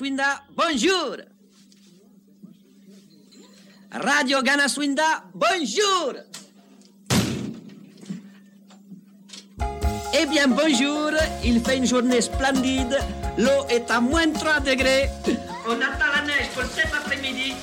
Bonjour. Radio Ganaswinda, bonjour. Eh bien, bonjour. Il fait une journée splendide. L'eau est à moins 3 degrés. On attend la neige pour cet après-midi.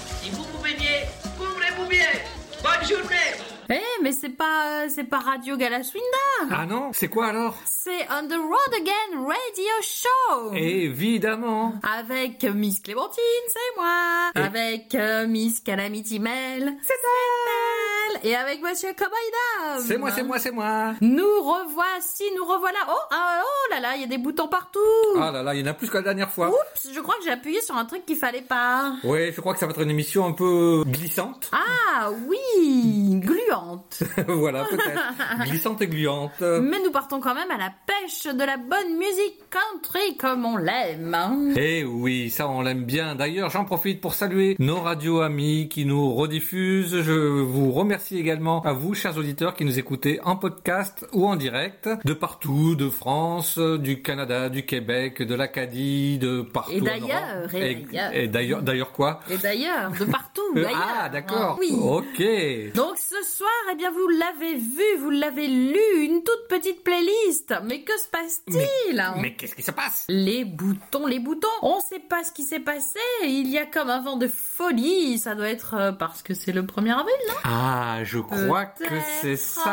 Eh, mais c'est pas, c'est pas Radio Galaswinda. Ah non, c'est quoi alors? C'est On the Road Again Radio Show. Évidemment. Avec Miss Clémentine, c'est moi. Et- Avec euh, Miss Calamity Mel, c'est elle. Et avec Monsieur Cowboy. C'est moi, c'est moi, c'est moi. Nous revoici, nous revoilà. Oh, ah, oh là là, il y a des boutons partout. Ah là là, il y en a plus que la dernière fois. Oups, je crois que j'ai appuyé sur un truc qu'il fallait pas. Ouais, je crois que ça va être une émission un peu glissante. Ah oui, gluante. voilà, peut-être. glissante et gluante. Mais nous partons quand même à la pêche de la bonne musique country comme on l'aime. hein. Eh oui, ça on l'aime bien. D'ailleurs, j'en profite pour saluer nos radios amis qui nous rediffusent. Je vous remercie également à vous, chers auditeurs, qui nous écoutez en podcast ou en direct, de partout, de France, du Canada, du Québec, de l'Acadie, de partout. Et d'ailleurs, et Et, d'ailleurs. d'ailleurs, quoi? Et d'ailleurs, de partout, d'ailleurs. Ah, d'accord. Ah, oui. Ok. Donc ce soir, eh bien, vous l'avez vu, vous l'avez lu, une toute petite playlist. Mais que se passe-t-il? Mais qu'est-ce qui se passe? Les boutons, les boutons. On sait pas ce qui s'est passé. Il y a comme un vent de folie. Ça doit être euh, parce que c'est le 1er avril, non? Ah, je crois que c'est ça.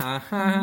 Ah, ah.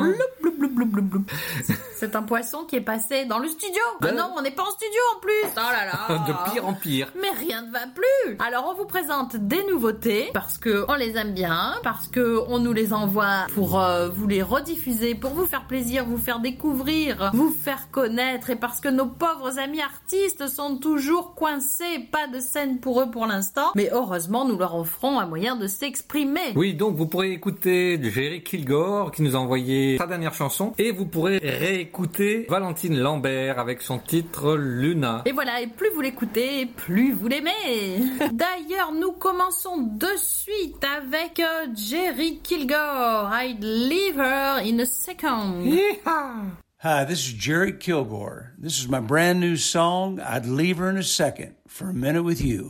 C'est un poisson qui est passé dans le studio. Ah Ben- non, on n'est pas en studio en plus. Oh là là. De pire en pire. Mais rien ne va plus. Alors on vous présente des nouveautés parce que on les aime bien, parce que on nous les envoie pour euh, vous les rediffuser, pour vous faire plaisir, vous faire découvrir, vous faire connaître et parce que nos pauvres amis artistes sont toujours coincés, pas de scène pour eux pour l'instant, mais heureusement nous leur offrons un moyen de s'exprimer. Oui, donc vous pourrez écouter Jerry Kilgore qui nous a envoyé sa dernière chanson et vous pourrez réécouter Valentine Lambert avec son titre Luna. Et voilà, et plus vous l'écoutez, plus vous l'aimez. D'ailleurs, nous commençons de suite avec euh, Jerry Kilgore. I'd leave her in a second. Yeehaw Hi, this is Jerry Kilgore. This is my brand new song, I'd Leave Her in a Second, for a minute with you.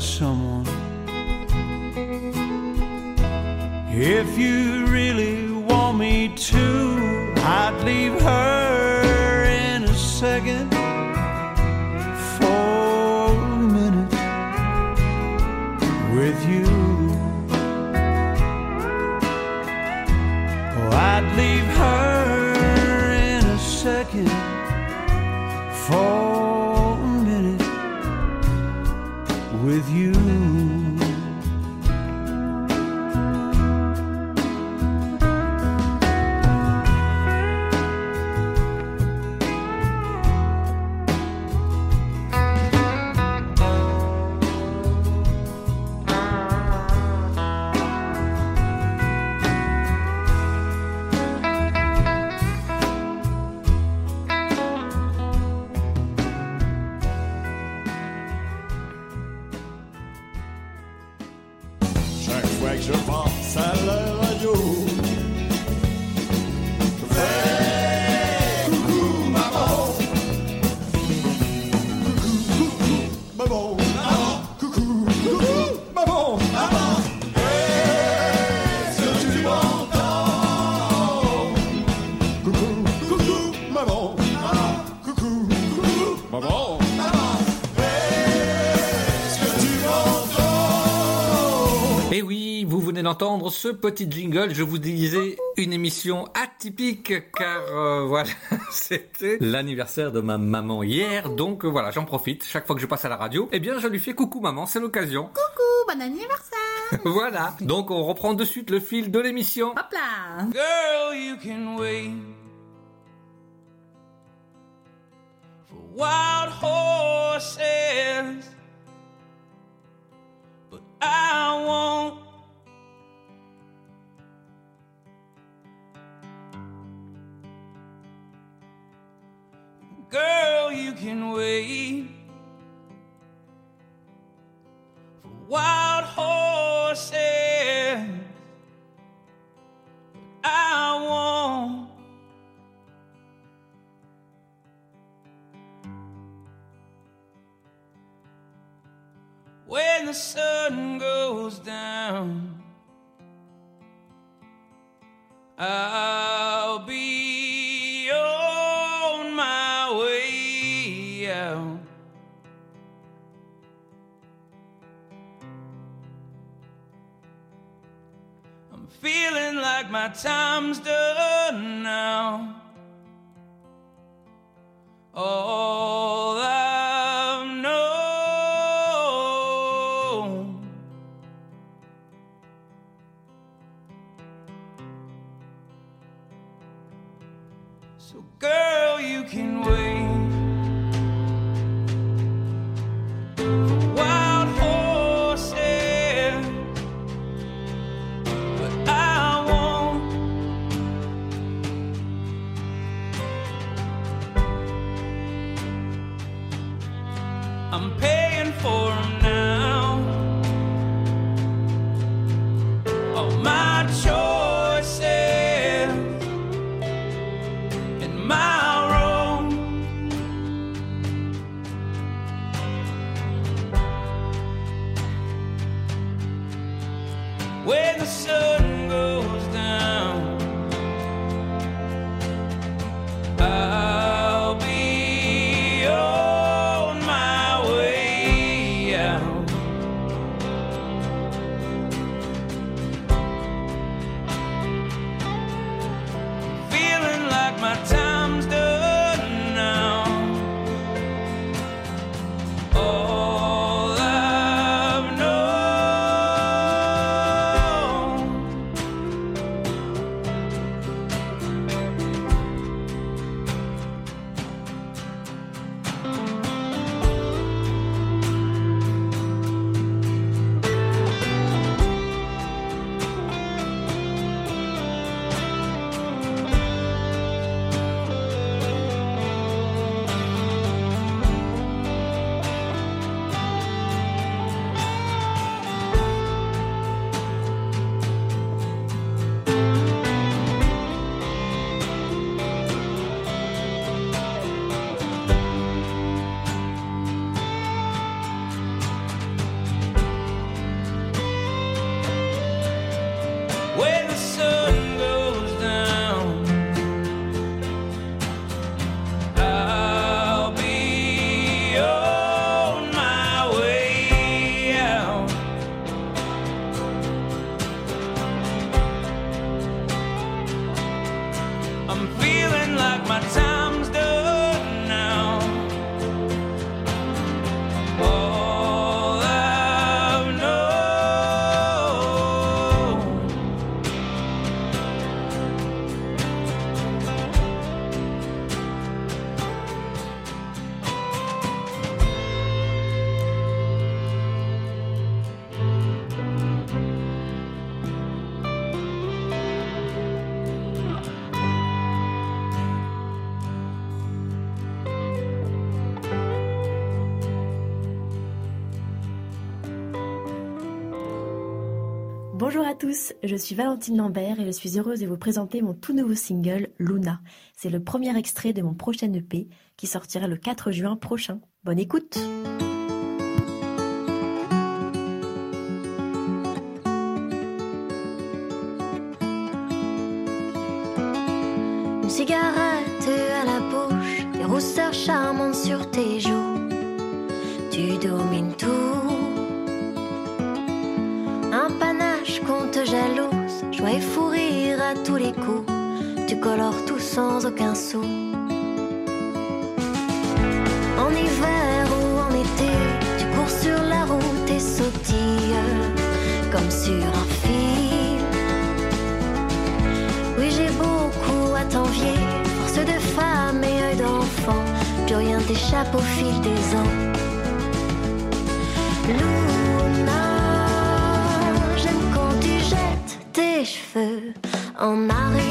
Someone, d'entendre ce petit jingle. Je vous disais une émission atypique car euh, voilà, c'était l'anniversaire de ma maman hier. Donc euh, voilà, j'en profite. Chaque fois que je passe à la radio, eh bien je lui fais coucou maman, c'est l'occasion. Coucou, bon anniversaire voilà. Donc on reprend de suite le fil de l'émission. Hop là Girl, you can wait for wild horses, but I won't. Girl, you can wait for wild horses. I won't. When the sun goes down, I'll be feeling like my time's done now. All I've tous, je suis Valentine Lambert et je suis heureuse de vous présenter mon tout nouveau single Luna. C'est le premier extrait de mon prochain EP qui sortira le 4 juin prochain. Bonne écoute Une cigarette à la bouche, des rousseurs charmantes sur tes joues. Tu domines tout compte jalouse, joie et fou rire à tous les coups. Tu colores tout sans aucun sou. En hiver ou en été, tu cours sur la route et sautilles comme sur un fil. Oui, j'ai beaucoup à t'envier, force de femme et œil d'enfant. Plus rien t'échappe au fil des ans. feu en marée.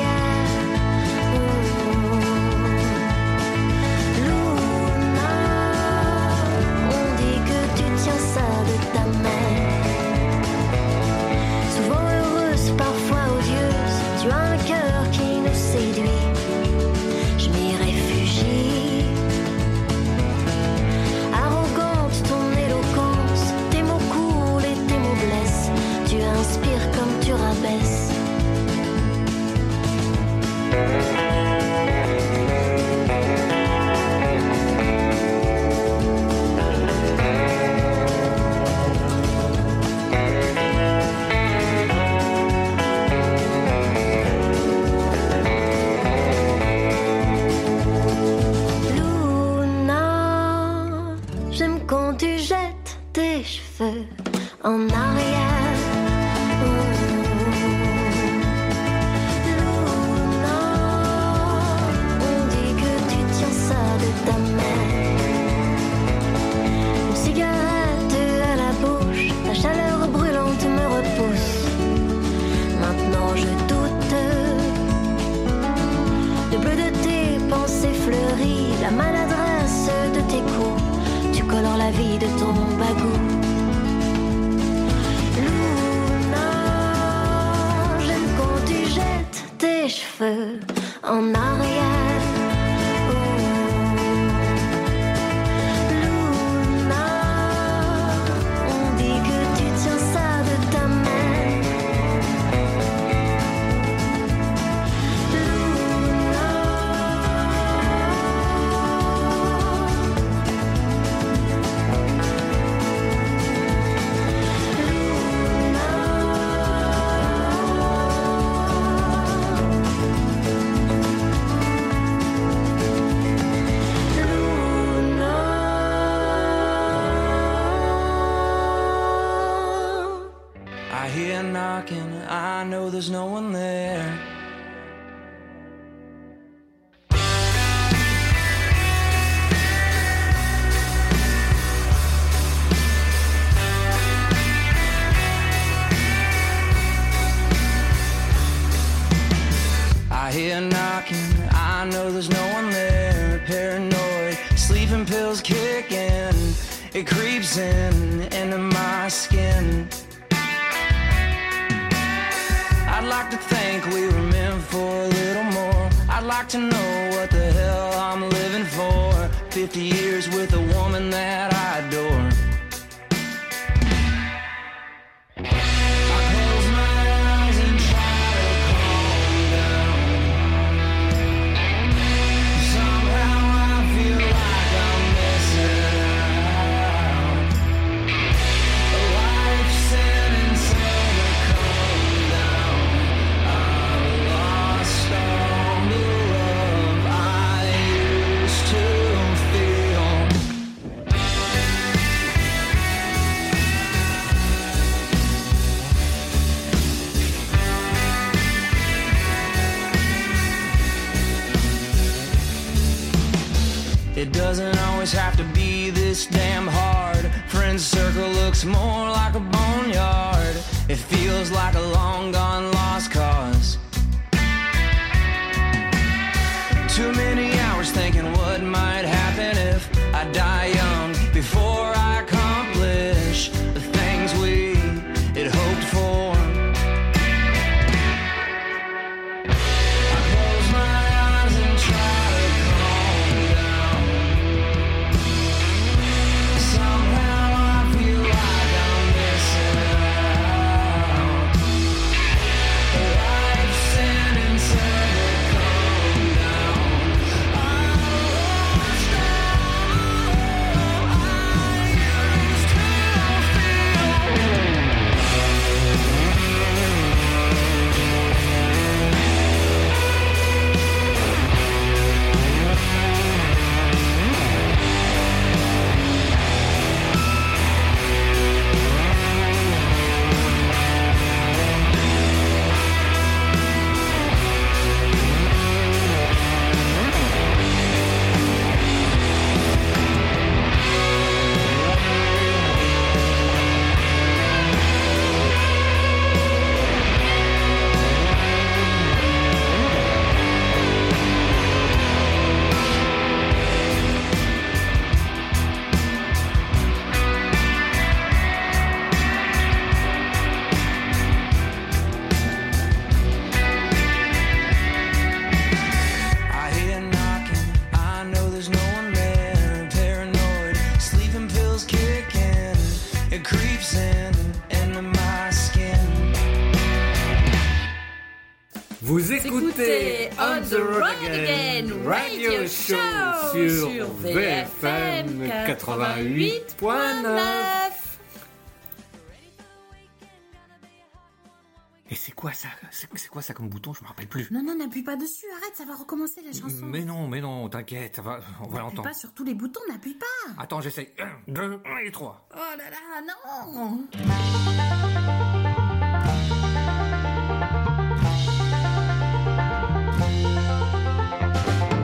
Comme bouton Je me rappelle plus. Non, non, n'appuie pas dessus, arrête, ça va recommencer la chanson. Mais non, mais non, t'inquiète, ça va, on va N'appuie l'entendre. pas sur tous les boutons, n'appuie pas. Attends, j'essaye. Un, deux, et trois. Oh là là, non.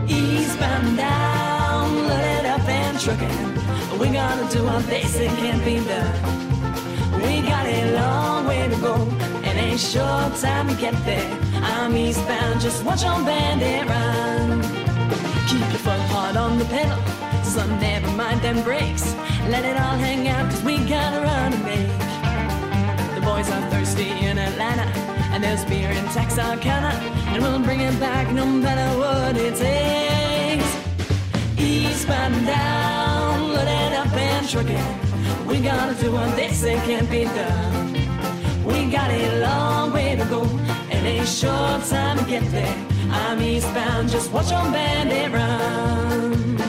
Eastbound down, loaded up and trucking. We gonna do our basic can't be done. We got a long way to go, and ain't short time to get there. I'm eastbound, just watch on bandit run. Keep your foot hard on the pedal, so never mind them brakes. Let it all hang out, cause we gotta run and make. The boys are thirsty in Atlanta, and there's beer in Texarkana, and we'll bring it back no matter what it takes. Eastbound down, loaded up and trucking. We gotta do what they say can't be done. We got a long way to go, short time to get there. I'm eastbound, just watch on bandit run.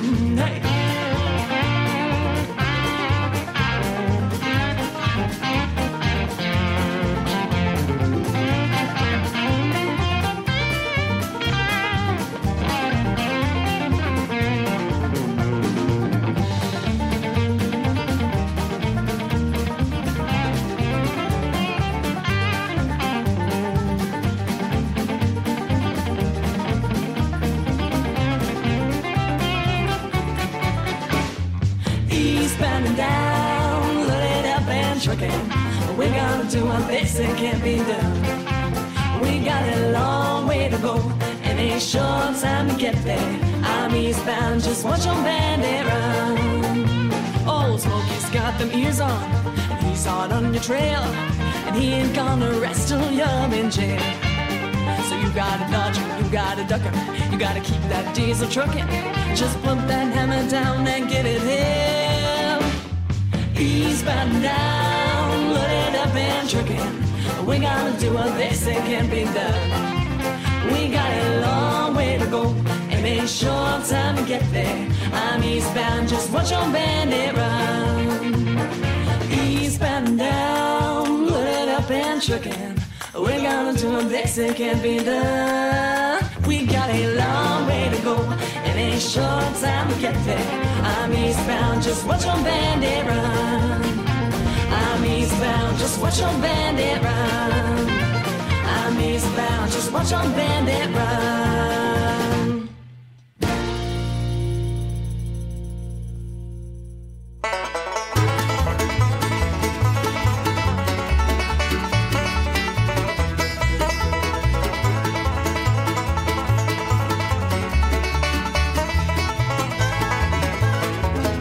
We're gonna do our best, it can't be done. We got a long way to go, and a short time to get there. I'm eastbound, just watch on bandit run. Old Smokey's got them ears on, and he's hard on your trail, and he ain't gonna rest till you're in jail. So you gotta dodge him, you gotta duck him, you gotta keep that diesel trucking. Just put that hammer down and get it him. Eastbound loaded up and trucking. We gotta do what they say can't be done. We got a long way to go, and a short time to get there. I'm eastbound, just watch your bandit run. Eastbound down, loaded up and trucking. We're gonna do what they say can't be done. We got a long way to go, and a short time to get there. I'm eastbound, just watch your bandit run. I'm eastbound, just watch on bandit run. I'm eastbound, just watch on bandit run.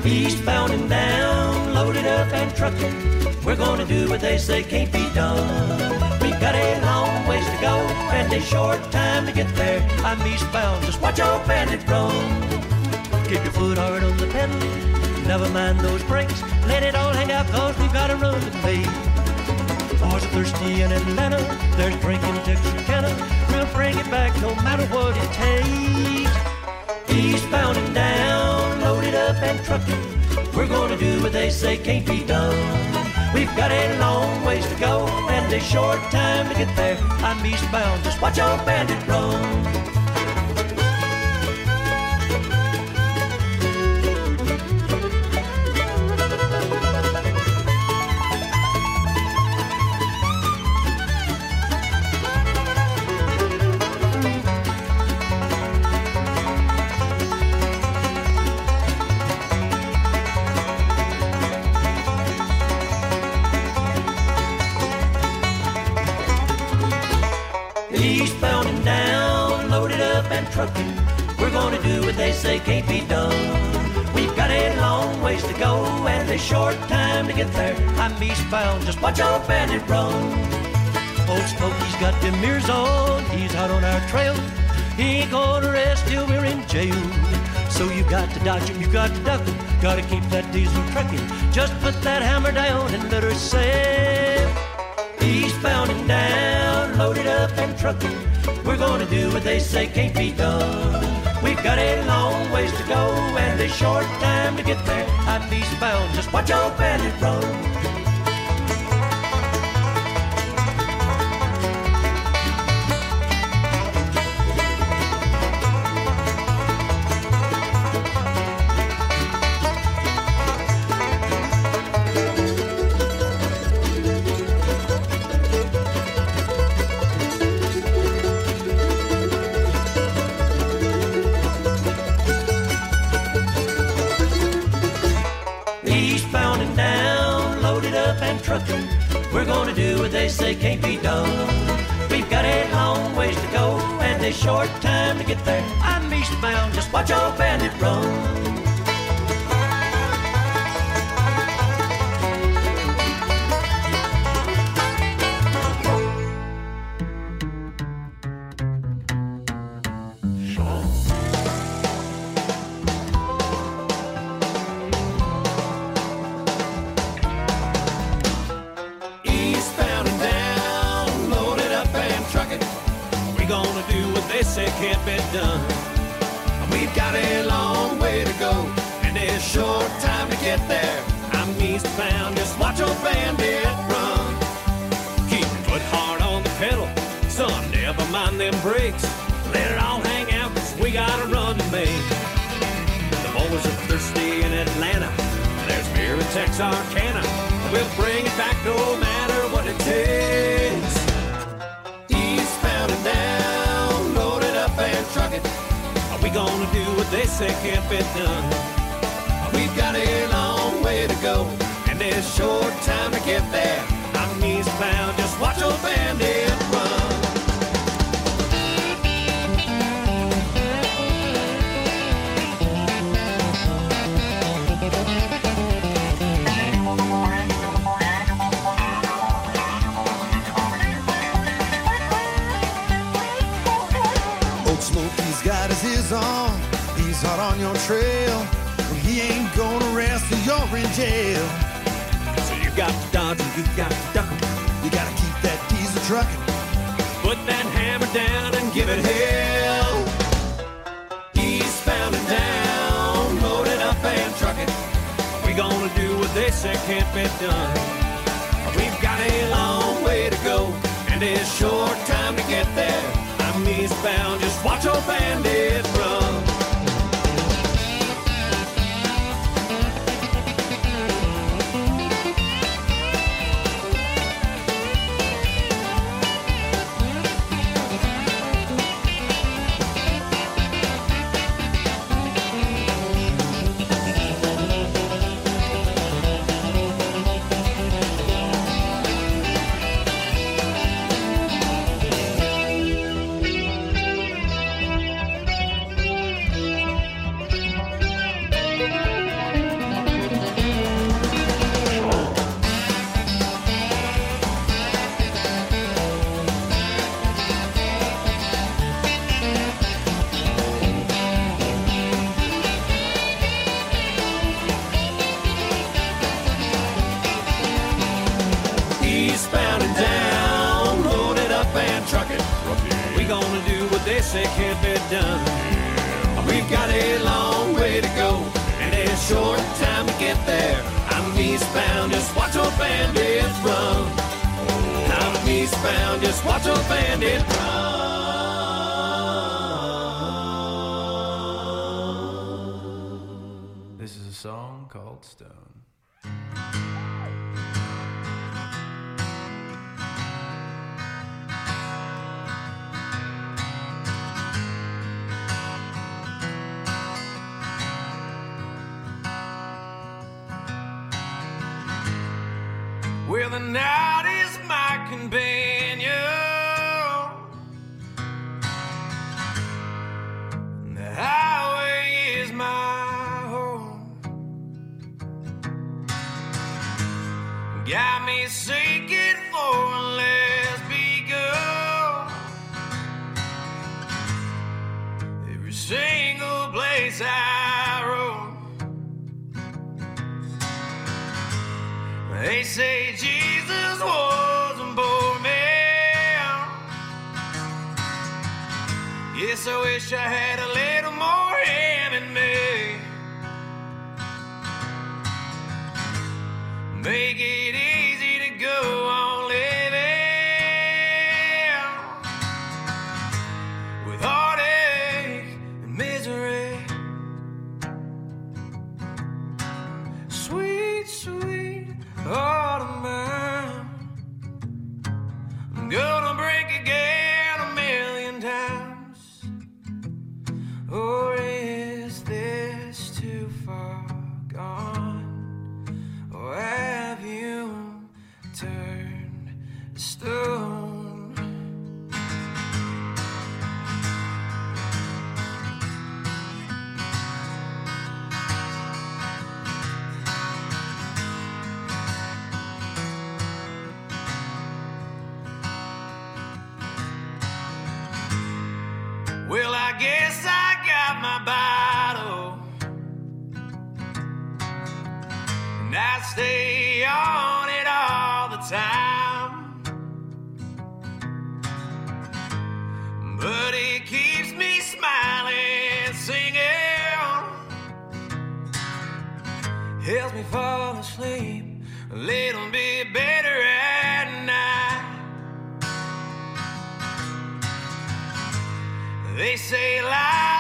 Eastbound and down, loaded up and trucking we're gonna do what they say can't be done. We've got a long ways to go and a short time to get there. I'm eastbound, just watch your bandit run. Keep your foot hard on the pedal, never mind those brakes. Let it all hang out cause we've got a run to make. Boys are thirsty in Atlanta, there's drinking Texarkana. We'll bring it back no matter what it takes. Eastbound and down, loaded up and trucking. We're gonna do what they say can't be done. We've got a long ways to go and a short time to get there. I'm eastbound, just watch your bandit run. I'm eastbound, just watch your bandit run. Old Smokey's got them mirrors on, he's out on our trail. He ain't gonna rest till we're in jail. So you got to dodge him, you got to duck him, gotta keep that diesel trucking. Just put that hammer down and let her sail. Eastbound and down, loaded up and trucking. We're gonna do what they say can't be done. We've got a long ways to go and a short time to get there. I'm eastbound, just watch your bandit run. Chúc get there. I'm eastbound, just watch your bandit run. Keep your foot hard on the pedal, son, never mind them brakes. Let it all hang out, cause we got a run to make. The boys are thirsty in Atlanta. There's beer in Texarkana. We'll bring it back no matter what it takes. Eastbound and down, loaded up and trucking. Are we gonna do what they say can't be done? We've got long way to go and a short time to get there. I'm eastbound, just watch your bandit run. Old Smokey's got his ears on. He's hot on your trail. Ain't gonna rest till you're in jail. So you got to dodge and you got to duck 'em. You gotta keep that diesel trucking. Put that hammer down and give it hell. Eastbound and down, loaded up and trucking. We gonna do what they say can't be done. We've got a long way to go and a short time to get there. I'm eastbound, just watch your bandit run. Just watch old bandit run. This is a song called Stone. Well, the Got me seeking for a lesbian girl. Every single place I roam. They say Jesus was a poor man. Yes, I wish I had a little more Make it easy to go on My bottle. And I stay on it all the time. But it keeps me smiling, singing. Helps me fall asleep a little bit better at night. They say life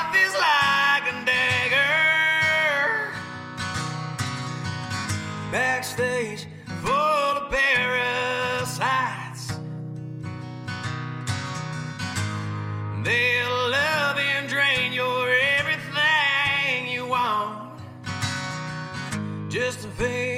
backstage full of parasites. They'll love and drain your everything you want just to feel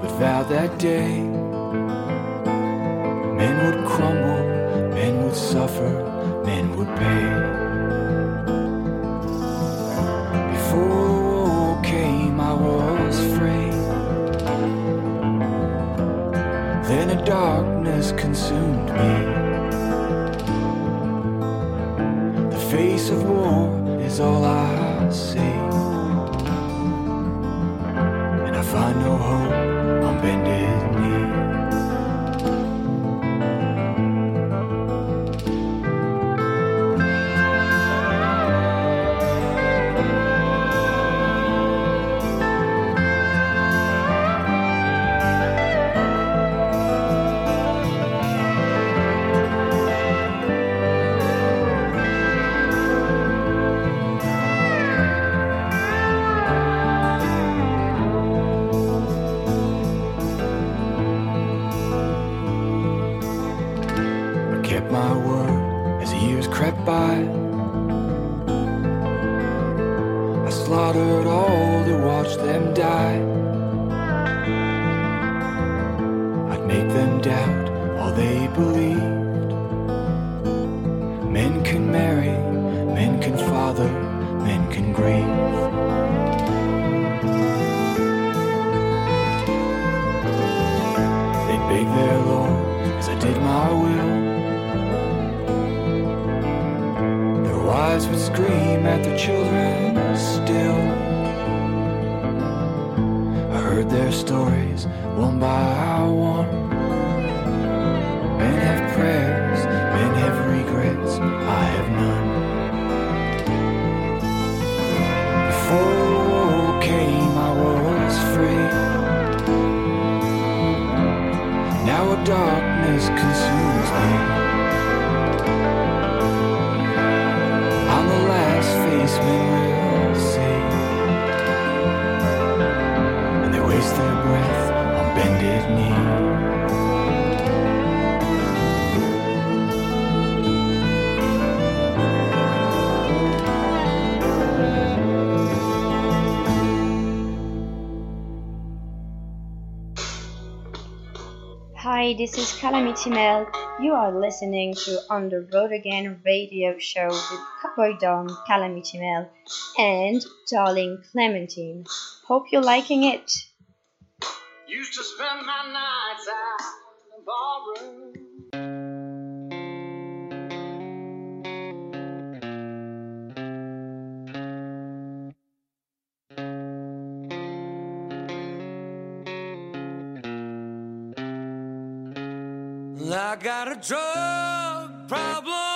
without that day. Men would crumble, men would suffer, men would pay. Before war came, I was free. Then a darkness consumed me. The face of war is all I see, and I find no hope. Hi, this is Calamity Mel. You are listening to On the Road Again radio show with Cowboy Dom, Calamity Mel, and Darling Clementine. Hope you're liking it. I got a drug problem.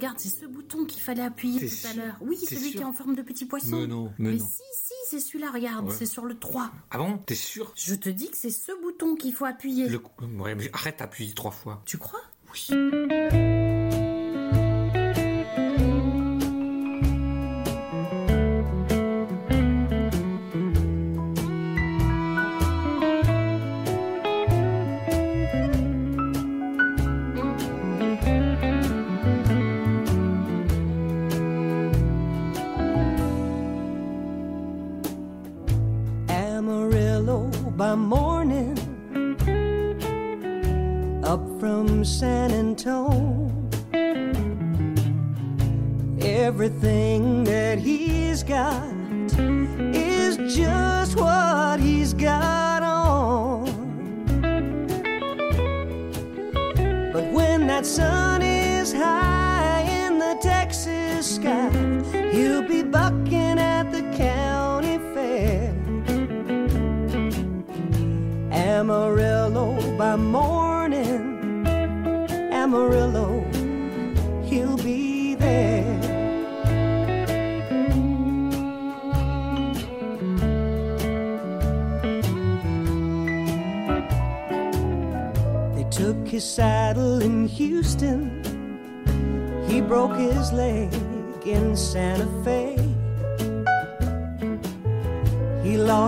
Regarde, c'est ce bouton qu'il fallait appuyer tout à l'heure. Oui, celui qui est en forme de petit poisson. Mais non, mais non. si, si, c'est celui-là, regarde, Ouais. c'est sur le 3. Ah bon T'es sûr Je te dis que c'est ce bouton qu'il faut appuyer. Le... Ouais, mais arrête d'appuyer trois fois. Tu crois? Oui.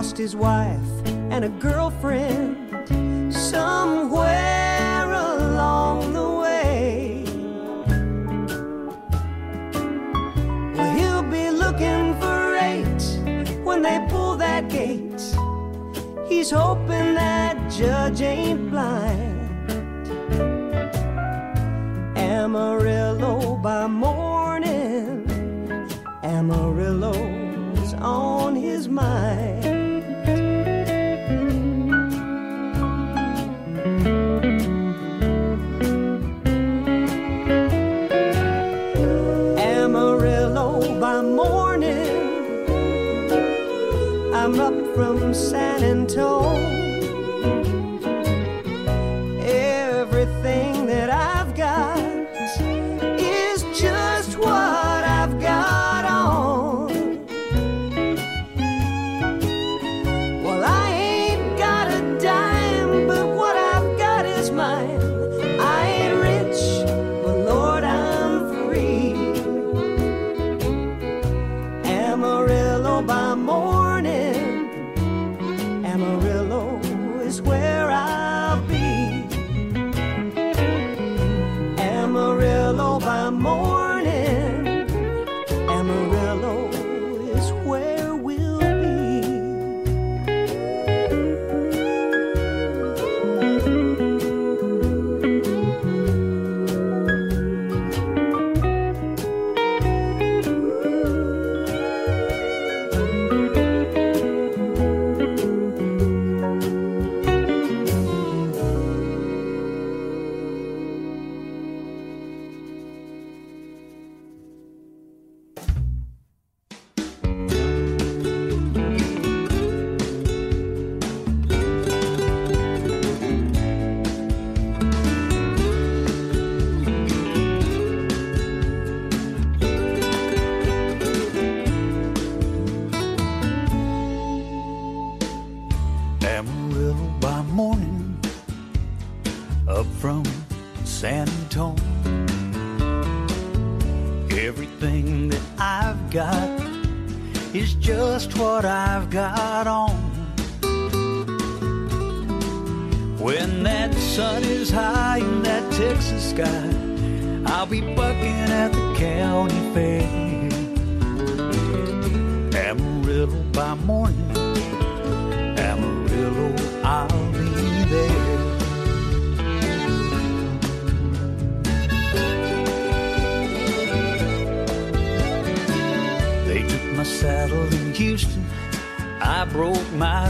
Lost his wife and a girlfriend somewhere along the way. Well, he'll be looking for eight when they pull that gate. He's hoping that judge ain't blind. Amarillo by morning, Amarillo's on his mind. From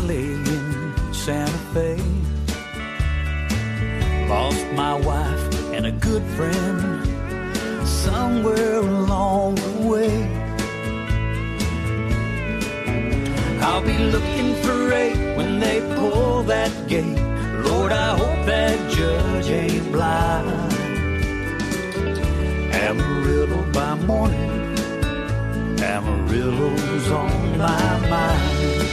alley in Santa Fe. Lost my wife and a good friend somewhere along the way. I'll be looking for eight when they pull that gate. Lord, I hope that judge ain't blind. Amarillo by morning, Amarillo's on my mind.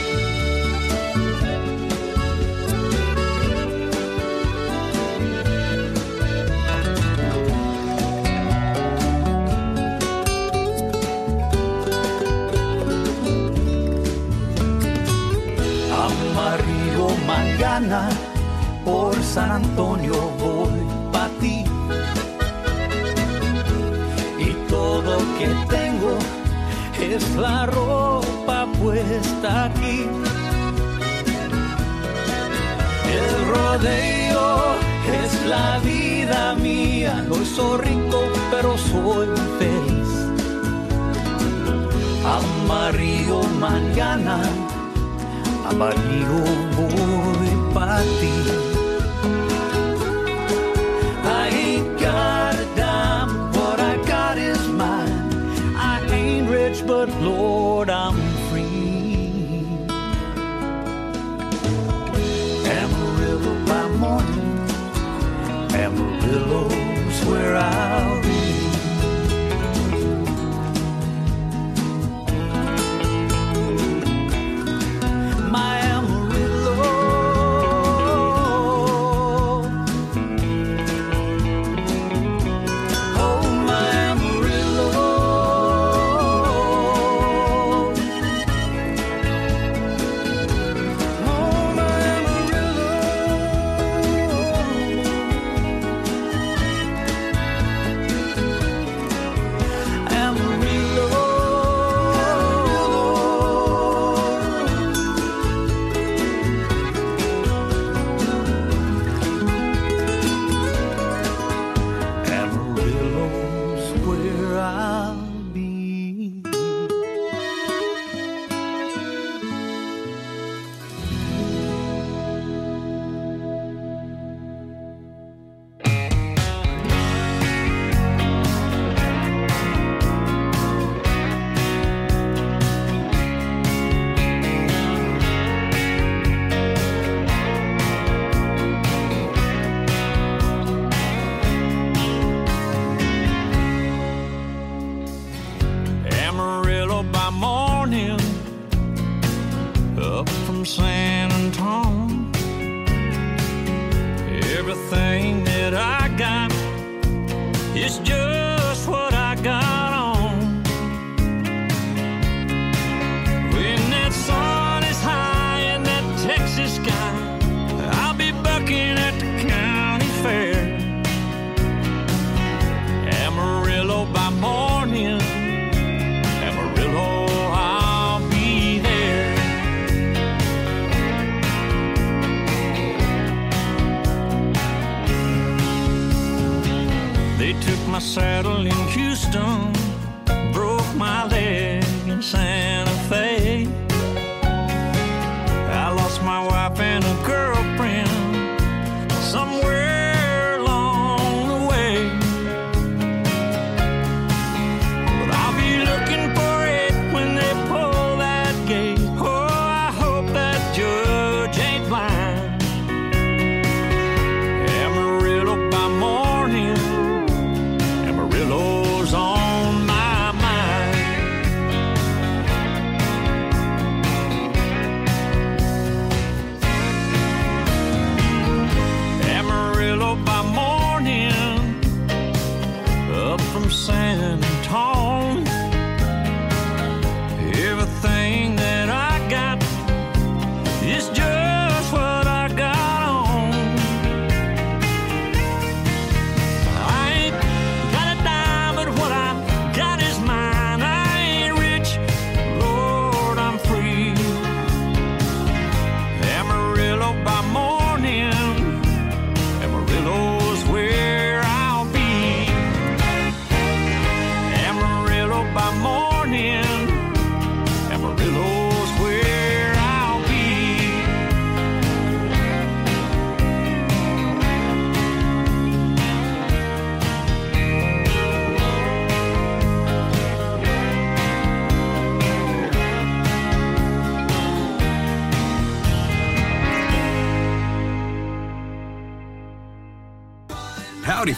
por San Antonio voy para ti. Y todo que tengo es la ropa puesta aquí. El rodeo es la vida mía. No soy rico, pero soy feliz. Amarillo mañana, amarillo voy. 不敌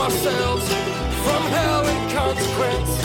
ourselves from hell and consequence.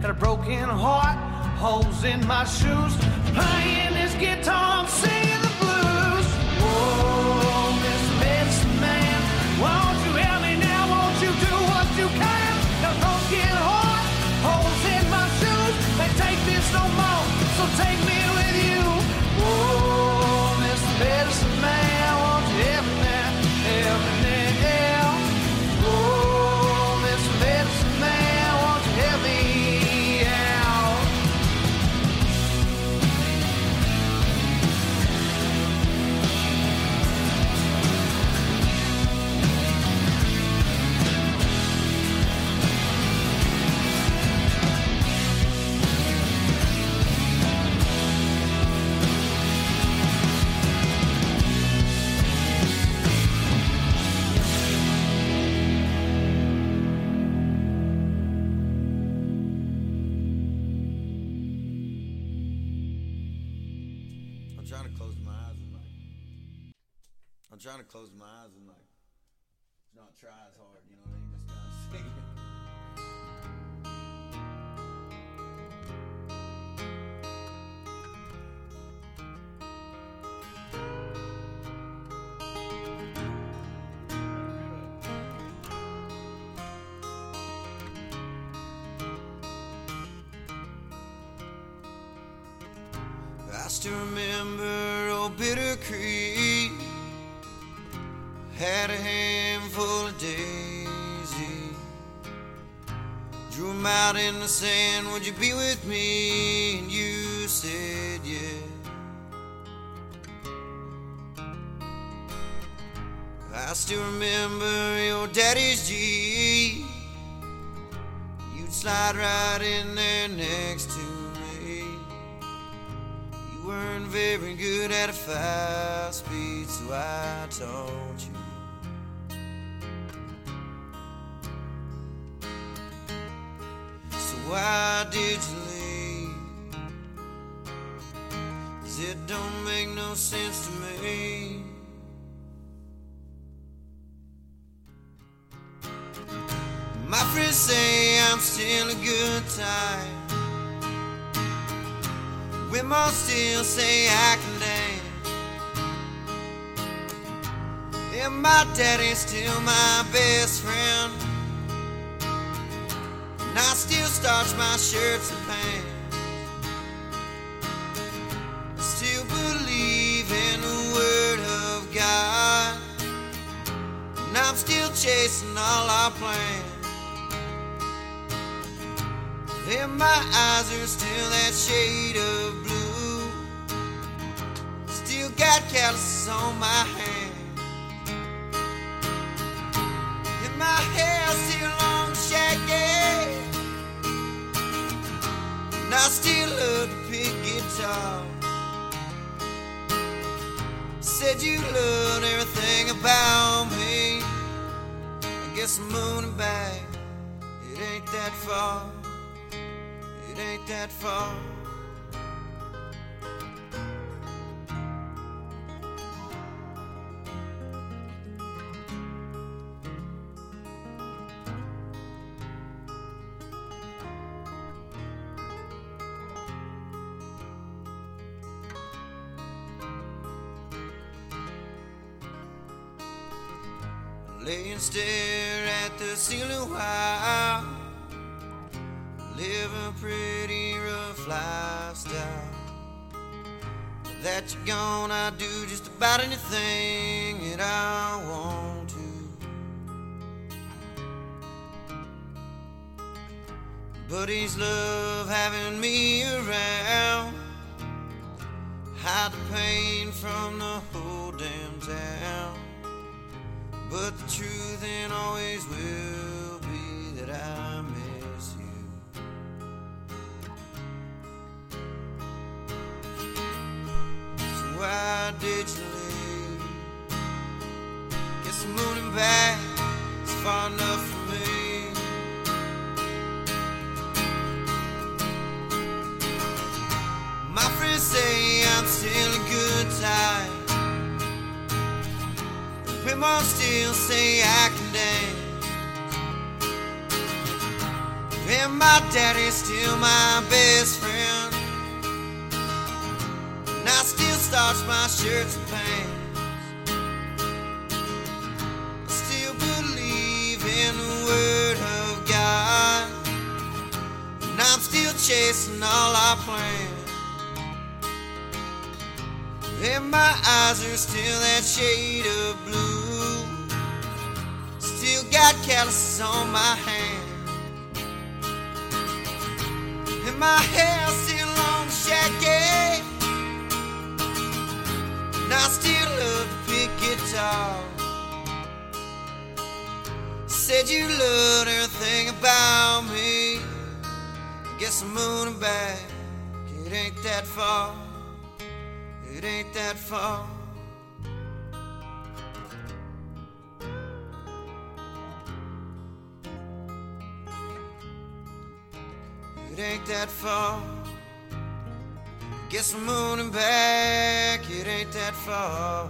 Got a broken heart, holes in my shoes. Playing this guitar, I'm singing the blues. Whoa, Mr. Medicine Man, won't you help me now? Won't you do what you can? Got a broken heart, holes in my shoes. Can't take this no more, so take me You'd right in there next to me. You weren't very good at a fast speed, so I taught time. Women still say I can dance. And my daddy's still my best friend. And I still starch my shirts and pants. I still believe in the Word of God. And I'm still chasing all our plans. And my eyes are still that shade of blue. Still got calluses on my hands. And my hair still long and shaggy. And I still love to pick guitar. Said you loved everything about me. I guess I'm moving back. It ain't that far. Ain't that far. That you're gone, I do just about anything that I want to. Buddies love having me around. Hide the pain from the whole damn town. But the truth ain't always will be that I leave? Guess I'm moving back. It's far enough for me. My friends say I'm still a good time. Women still say I can dance. And my daddy's still my best friend. Starch my shirts and pants. I still believe in the word of God. And I'm still chasing all our plans. And my eyes are still that shade of blue. Still got calluses on my hands. And my hair I still love to pick guitar. Said you loved everything about me. Guess I'm moving back. It ain't that far. It ain't that far. It ain't that far. Guess I'm moving back. It ain't that far.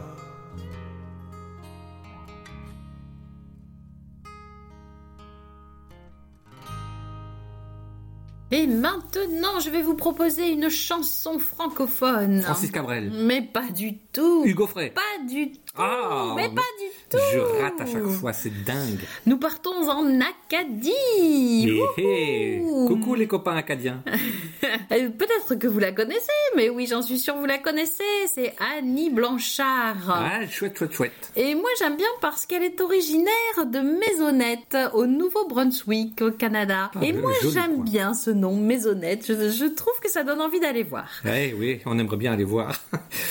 Et maintenant, je vais vous proposer une chanson francophone. Francis Cabrel. Mais pas du tout. Hugo Frey. Pas du tout. Ah, mais pas du tout. Je rate à chaque fois, c'est dingue. Nous partons en Acadie. Hé, hé. Wouhou. Coucou les copains acadiens. Euh, Peut-être que vous la connaissez, mais oui, j'en suis sûre, vous la connaissez. C'est Annie Blanchard. Ah, chouette, chouette, chouette. Et moi j'aime bien parce qu'elle est originaire de Maisonnette au Nouveau-Brunswick au Canada. Ah, Et moi j'aime bien ce nom Maisonnette. Je, je trouve que ça donne envie d'aller voir. Eh oui, on aimerait bien aller voir.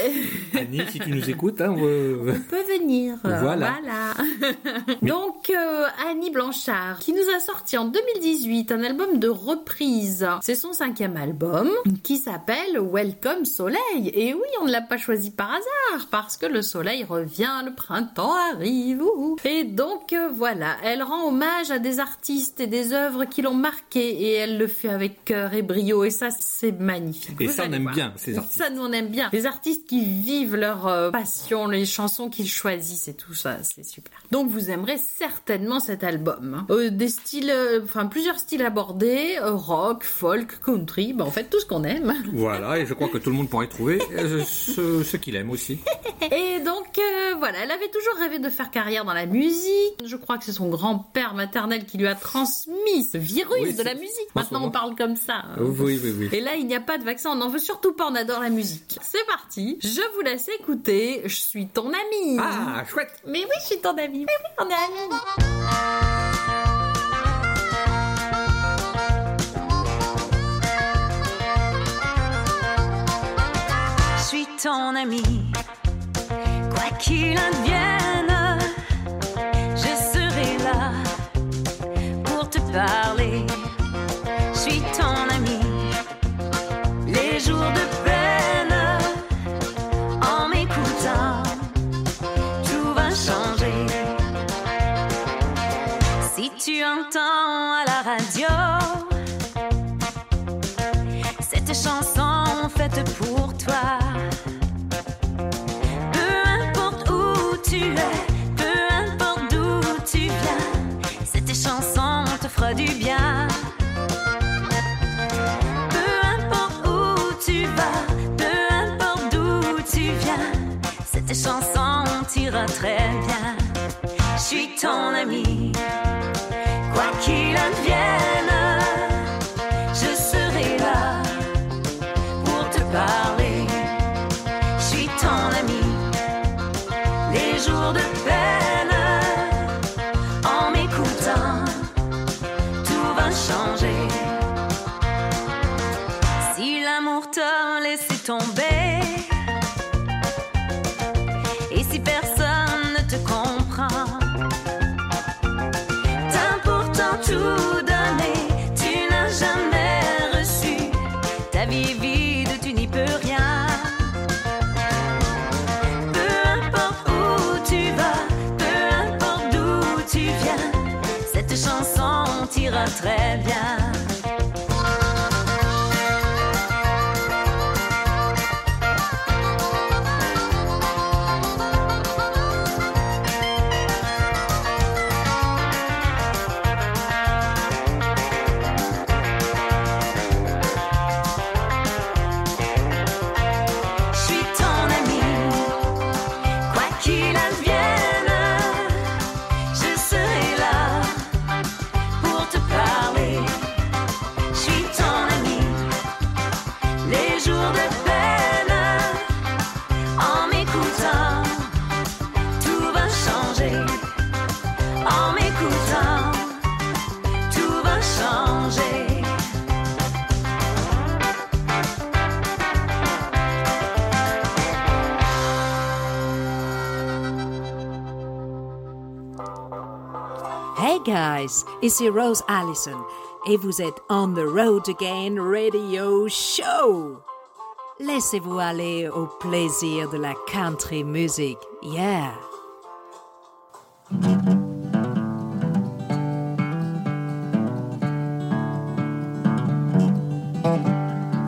Annie, si tu nous écoutes, hein, euh, peut venir. Voilà. Donc euh, Annie Blanchard, qui nous a sorti en 2018 un album de reprise. C'est son cinquième album qui s'appelle Welcome Soleil. Et oui, on ne l'a pas choisi par hasard parce que le soleil revient, le printemps arrive. Et donc euh, voilà, elle rend hommage à des artistes et des œuvres qui l'ont marqué et elle le fait avec cœur et brio. Et ça, c'est magnifique. Et Vous ça, on aime voir. bien, ces artistes. Ça, nous, on aime bien. Les artistes qui vivent leur euh, passion, les chansons qu'ils choisissent et tout ça, c'est super. Donc, vous aimerez certainement cet album. hein. Euh, des styles, euh, enfin, plusieurs styles abordés, euh, rock, folk, country, bah, en fait, tout ce qu'on aime. voilà, et je crois que tout le monde pourrait trouver ce, ce qu'il aime aussi. Et donc, voilà, elle avait toujours rêvé de faire carrière dans la musique. Je crois que c'est son grand-père maternel qui lui a transmis ce virus Oui, de la musique. Maintenant, on parle comme ça. Oui, oui, oui. Et là, il n'y a pas de vaccin, on n'en veut surtout pas, on adore la musique. C'est parti, je vous laisse écouter, je suis ton amie. Ah, chouette Mais oui, je suis ton amie, mais oui, on est amis. Je suis ton ami, quoi qu'il advienne, je serai là pour te parler. Ton ami, quoi qu'il advienne, ici Rose Allison et vous êtes On the Road Again Radio Show. Laissez-vous aller au plaisir de la country music. Yeah.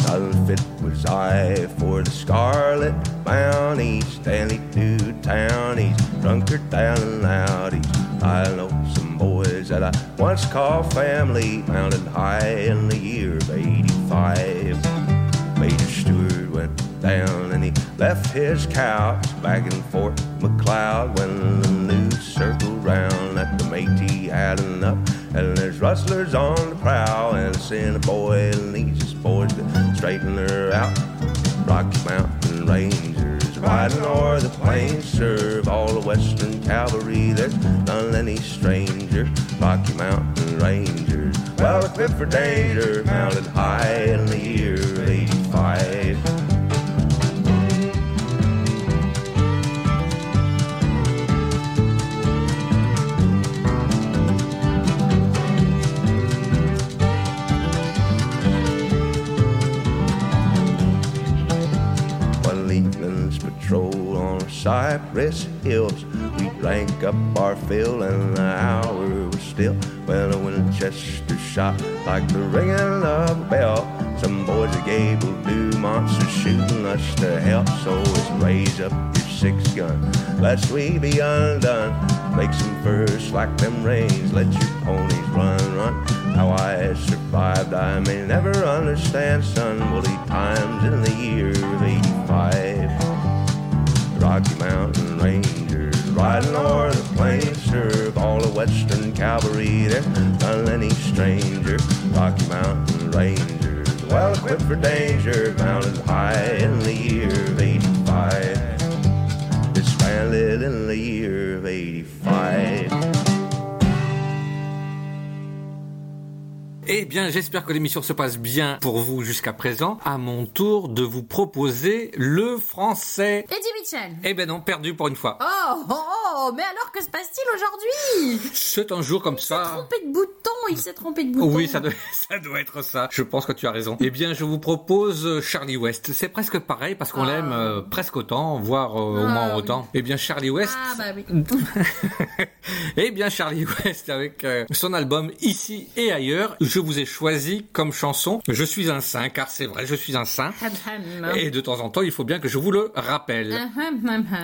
Unfit was I for the scarlet bounty, Stanley to town, he's drunker down and out. He's, some boys that I once called family, mounted high in the year of 85. Major Stewart went down and he left his couch back in Fort Macleod when the news circled round that the Métis had enough. And there's rustlers on the prowl and send a boy and needs his boys to straighten her out. Rocky Mountain Rangers riding o'er the plains serve all the Western cavalry. There's none any stranger. Rocky Mountain Rangers, well equipped for danger, mounted high in the year of 85. Cypress Hills. We drank up our fill and the hour was still when a Winchester shot like the ringing of a bell. Some boys at Gable do monsters shooting us to help. So let's raise up your six gun, lest we be undone. Make some furs like them reins, let your ponies run, run. How I survived, I may never understand, son. Woolly times in the year of 85. Rocky Mountain Rangers riding o'er the plains, serve all the Western cavalry. There's none any stranger. Rocky Mountain Rangers, well equipped for danger, mounted high in the year of 85. Disbanded in the year of 85. Eh bien, j'espère que l'émission se passe bien pour vous jusqu'à présent. À mon tour de vous proposer le français. Eddie Mitchell. Eh ben non, perdu pour une fois. Oh, oh, oh, mais alors que se passe-t-il aujourd'hui? C'est un jour comme ça. Trompé de bouton, il s'est trompé de bouton. Oui, ça doit, ça doit être ça. Je pense que tu as raison. Eh bien, je vous propose Charlie West. C'est presque pareil parce qu'on Ah. l'aime euh, presque autant, voire euh, au Ah, moins oui. autant. Eh bien, Charlie West. Ah bah oui. Eh bien, Charlie West avec euh, son album Ici et ailleurs. Je vous ai choisi comme chanson Je suis un saint, car c'est vrai, je suis un saint. Et de temps en temps, il faut bien que je vous le rappelle.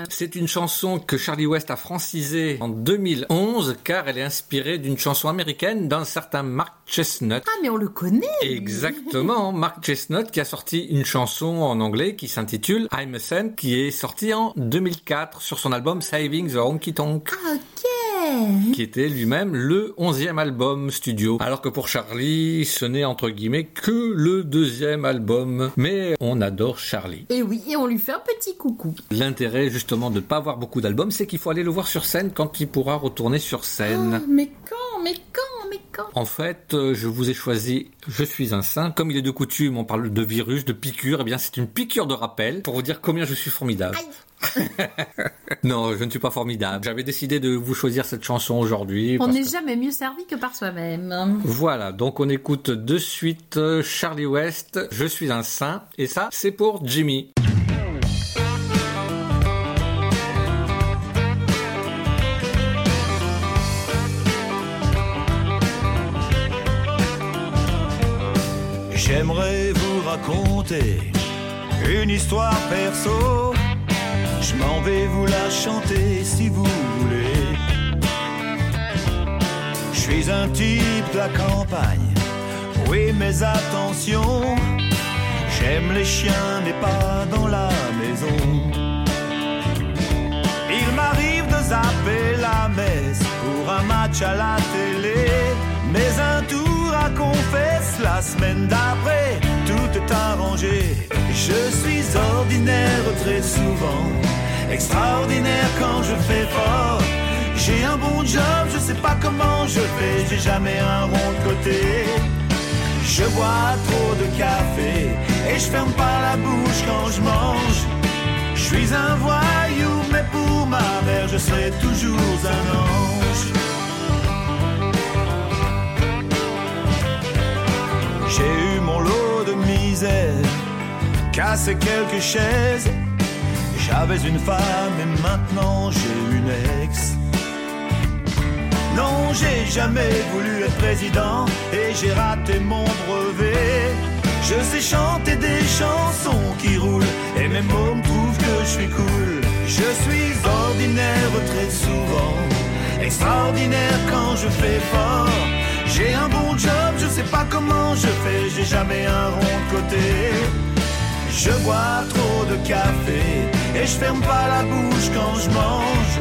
C'est une chanson que Charlie West a francisée en 2011 car elle est inspirée d'une chanson américaine d'un certain Mark Chestnut. Ah mais on le connaît. Exactement, Mark Chestnut qui a sorti une chanson en anglais qui s'intitule I'm a Saint qui est sortie en 2004 sur son album Saving the Honky Tonk Ah, Ok. Qui était lui-même le onzième album studio. Alors que pour Charlie, ce n'est entre guillemets que le deuxième album. Mais on adore Charlie. Et oui, et on lui fait un petit coucou. L'intérêt justement de ne pas avoir beaucoup d'albums, c'est qu'il faut aller le voir sur scène quand il pourra retourner sur scène. Oh, mais quand, mais quand, mais quand? En fait, euh, je vous ai choisi Je suis un saint. Comme il est de coutume, on parle de virus, de piqûre. Eh bien, c'est une piqûre de rappel pour vous dire combien je suis formidable. non, je ne suis pas formidable. J'avais décidé de vous choisir cette chanson aujourd'hui. On n'est que- jamais mieux servi que par soi-même. Voilà, donc on écoute de suite euh, Charlie West, Je suis un saint, et ça, c'est pour Jimmy. J'aimerais vous raconter une histoire perso. Je m'en vais vous la chanter si vous voulez. Je suis un type de la campagne. Oui, mais attention, j'aime les chiens, mais pas dans la maison. Il m'arrive de zapper la messe pour un match à la télé. Mais un tour à confesse la semaine d'après, je suis ordinaire très souvent, extraordinaire quand je fais fort. J'ai un bon job, je sais pas comment je fais, j'ai jamais un rond de côté. Je bois trop de café et je ferme pas la bouche quand je mange. Je suis un voyou, mais pour ma mère, je serai toujours un ange. J'ai eu disait casser quelques chaises. J'avais une femme et maintenant j'ai une ex. Non, j'ai jamais voulu être président et j'ai raté mon brevet. Je sais chanter des chansons qui roulent et mes mots me trouvent que je suis cool. Je suis ordinaire très souvent, extraordinaire quand je fais fort. J'ai un bon job, je sais pas comment je fais, j'ai jamais un rond de côté. Je bois trop de café et je ferme pas la bouche quand je mange.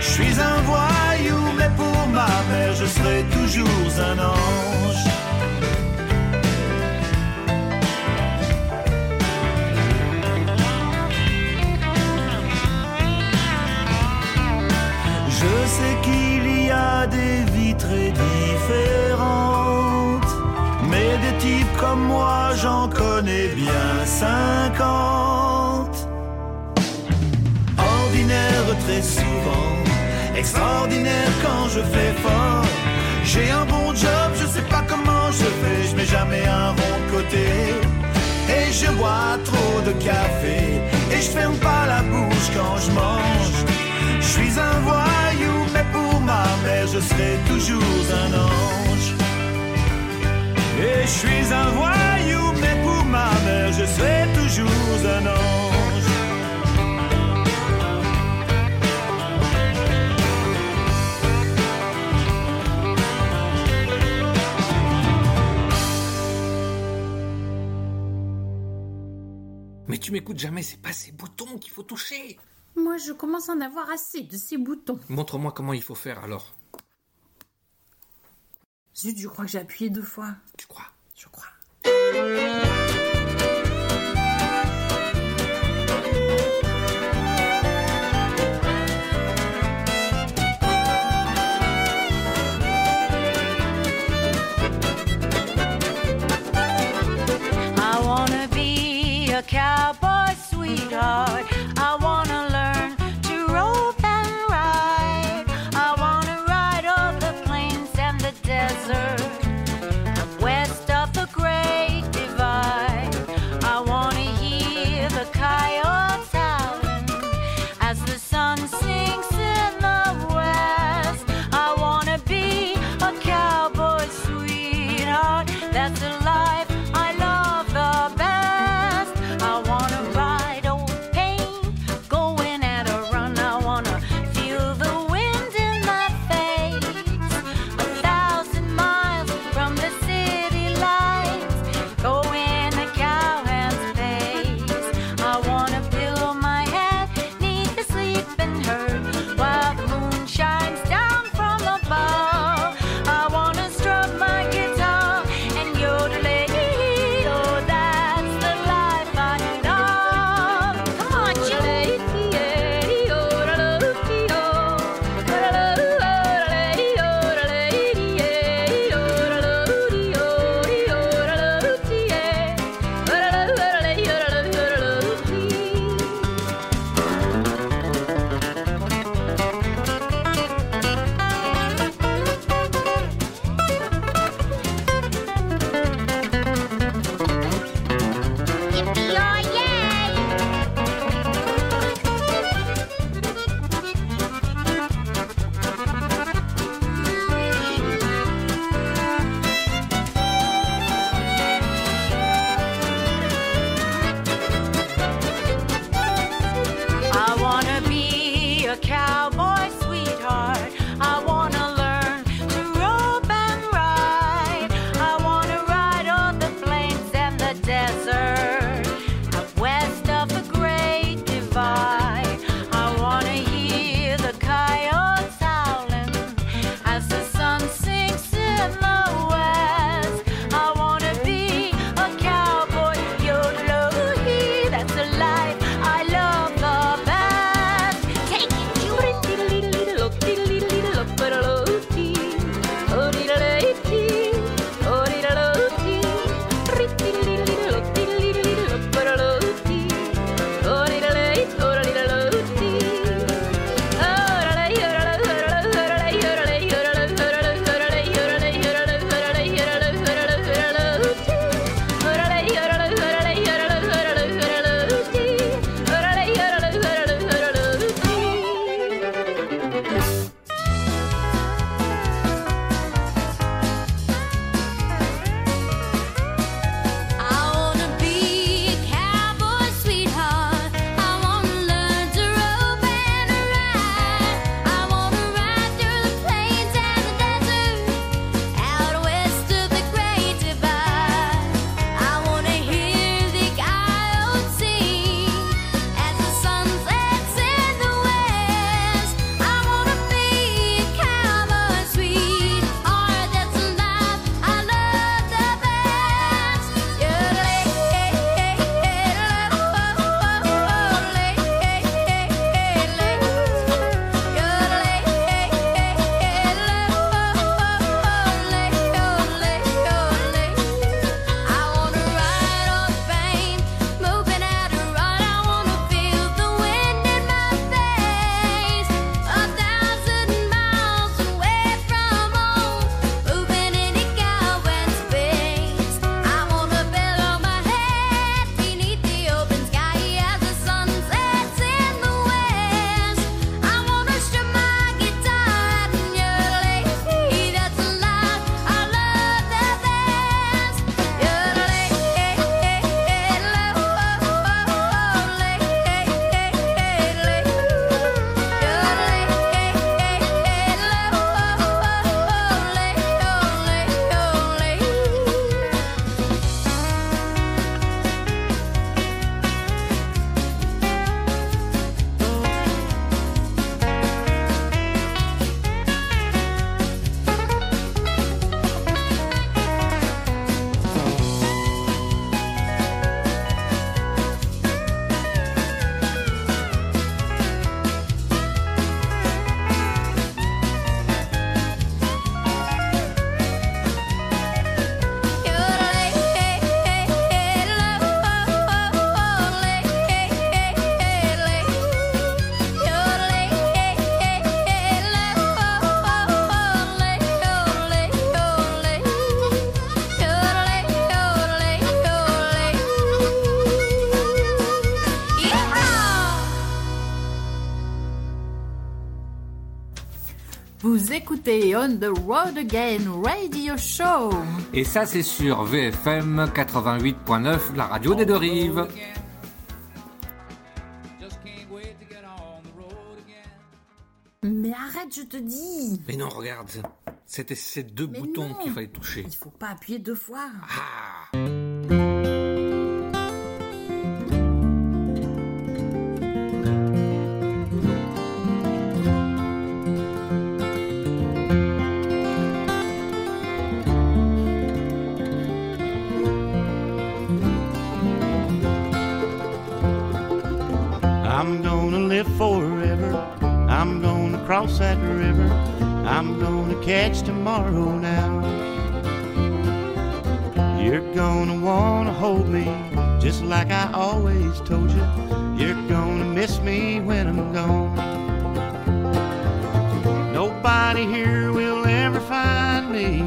Je suis un voyou, mais pour ma mère, je serai toujours un ange. Je sais qu'il y a des très différentes, mais des types comme moi, j'en connais bien 50. Ordinaire très souvent, extraordinaire quand je fais fort. J'ai un bon job, je sais pas comment je fais, je mets jamais un rond côté. Et je bois trop de café, et je ferme pas la bouche quand je mange. Je suis un pour je serai toujours un ange. Et je suis un voyou, mais pour ma mère, je serai toujours un ange. Mais tu m'écoutes jamais, c'est pas ces boutons qu'il faut toucher. Moi, je commence à en avoir assez de ces boutons. Montre-moi comment il faut faire alors. Zut, je crois que j'ai appuyé deux fois? Tu crois? Je crois. I wanna be a cowboy sweetheart. On the Road Again Radio Show. Et ça, c'est sur VFM 88.9, la radio des deux rives. Mais arrête, je te dis. Mais non, regarde, c'était ces deux Mais boutons qu'il fallait toucher. Il faut pas appuyer deux fois. I'm gonna live forever. I'm gonna cross that river. I'm gonna catch tomorrow now. You're gonna wanna hold me just like I always told you. You're gonna miss me when I'm gone. Nobody here will ever find me,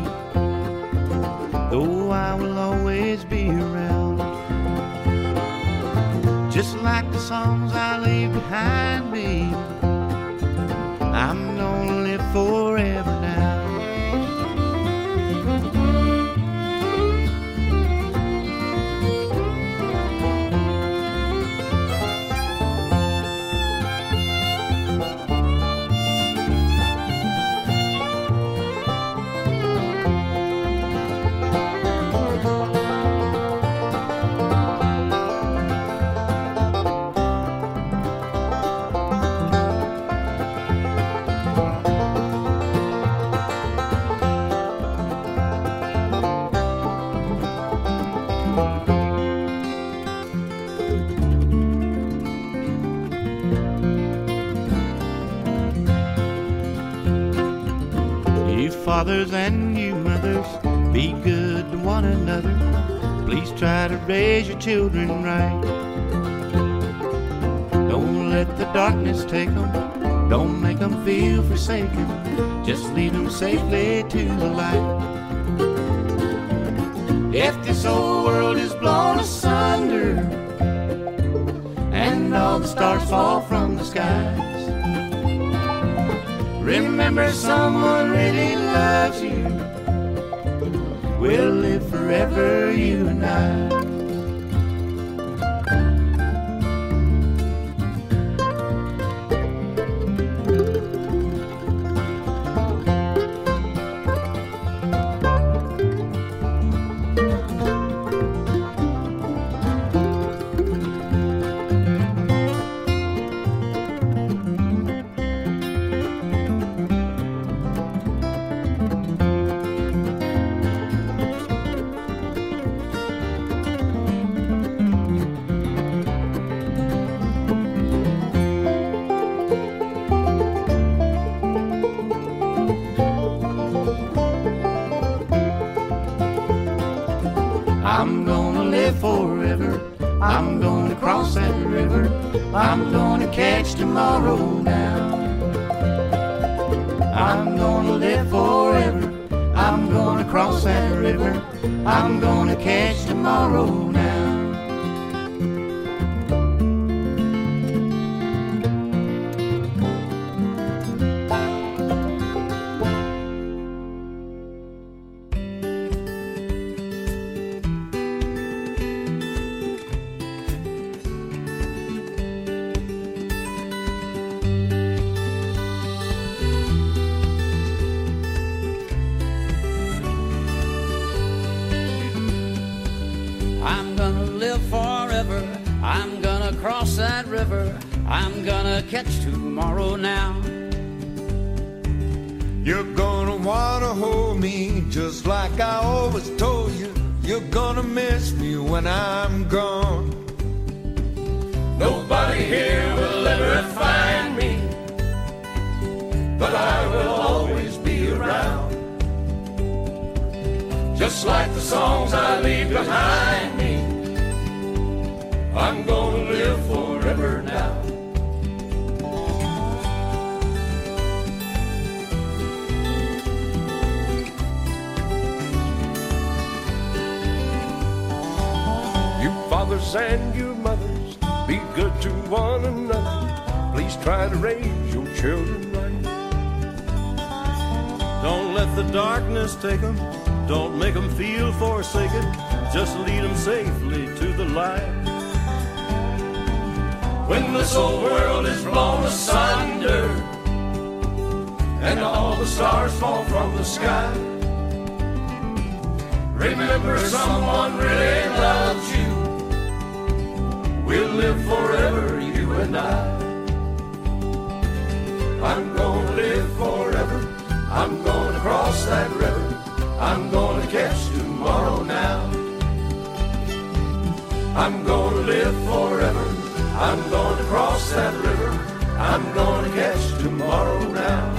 though I will always be around. Just like the songs I leave behind me, I'm live forever fathers and you mothers, be good to one another. Please try to raise your children right. Don't let the darkness take them. Don't make them feel forsaken. Just lead them safely to the light. If this old world is blown asunder and all the stars fall from the skies, Remember someone really loves you. We'll live forever, you and I. and you mothers, be good to one another. Please try to raise your children right. Don't let the darkness take them. Don't make them feel forsaken. Just lead them safely to the light. When this whole world is blown asunder and all the stars fall from the sky, remember someone really loves. We'll live forever, you and I. I'm gonna live forever. I'm gonna cross that river. I'm gonna catch tomorrow now. I'm gonna live forever. I'm gonna cross that river. I'm gonna catch tomorrow now.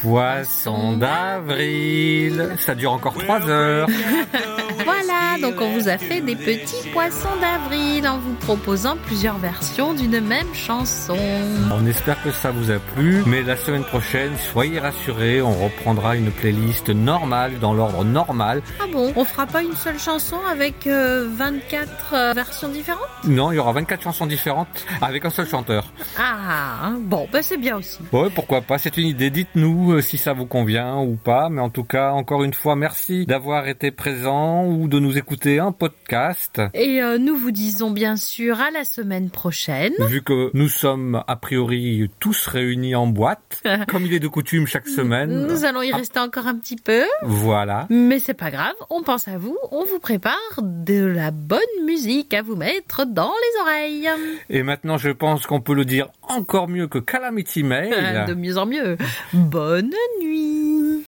Poisson d'avril. Ça dure encore trois heures. Voilà, donc on vous a fait des petits poissons d'avril en vous proposant plusieurs versions d'une même chanson. On espère que ça vous a plu, mais la semaine prochaine, soyez rassurés, on reprendra une playlist normale, dans l'ordre normal. Ah bon On fera pas une seule chanson avec euh, 24 euh, versions différentes? Non, il y aura 24 chansons différentes, avec un seul chanteur. Ah, bon, bah c'est bien aussi. Ouais, pourquoi pas, c'est une idée. Dites-nous euh, si ça vous convient ou pas. Mais en tout cas, encore une fois, merci d'avoir été présent ou de nous écouter en podcast. Et euh, nous vous disons bien sûr à la semaine prochaine. Vu que nous sommes a priori tous réunis en boîte, comme il est de coutume chaque semaine. Nous allons y Ah, rester encore un petit peu. Voilà. Mais c'est pas grave, on pense à vous, on vous prépare de la bonne musique à vous mettre dans les oreilles. Et maintenant, je pense qu'on peut le dire encore mieux que Calamity Mail. De mieux en mieux. Bonne nuit.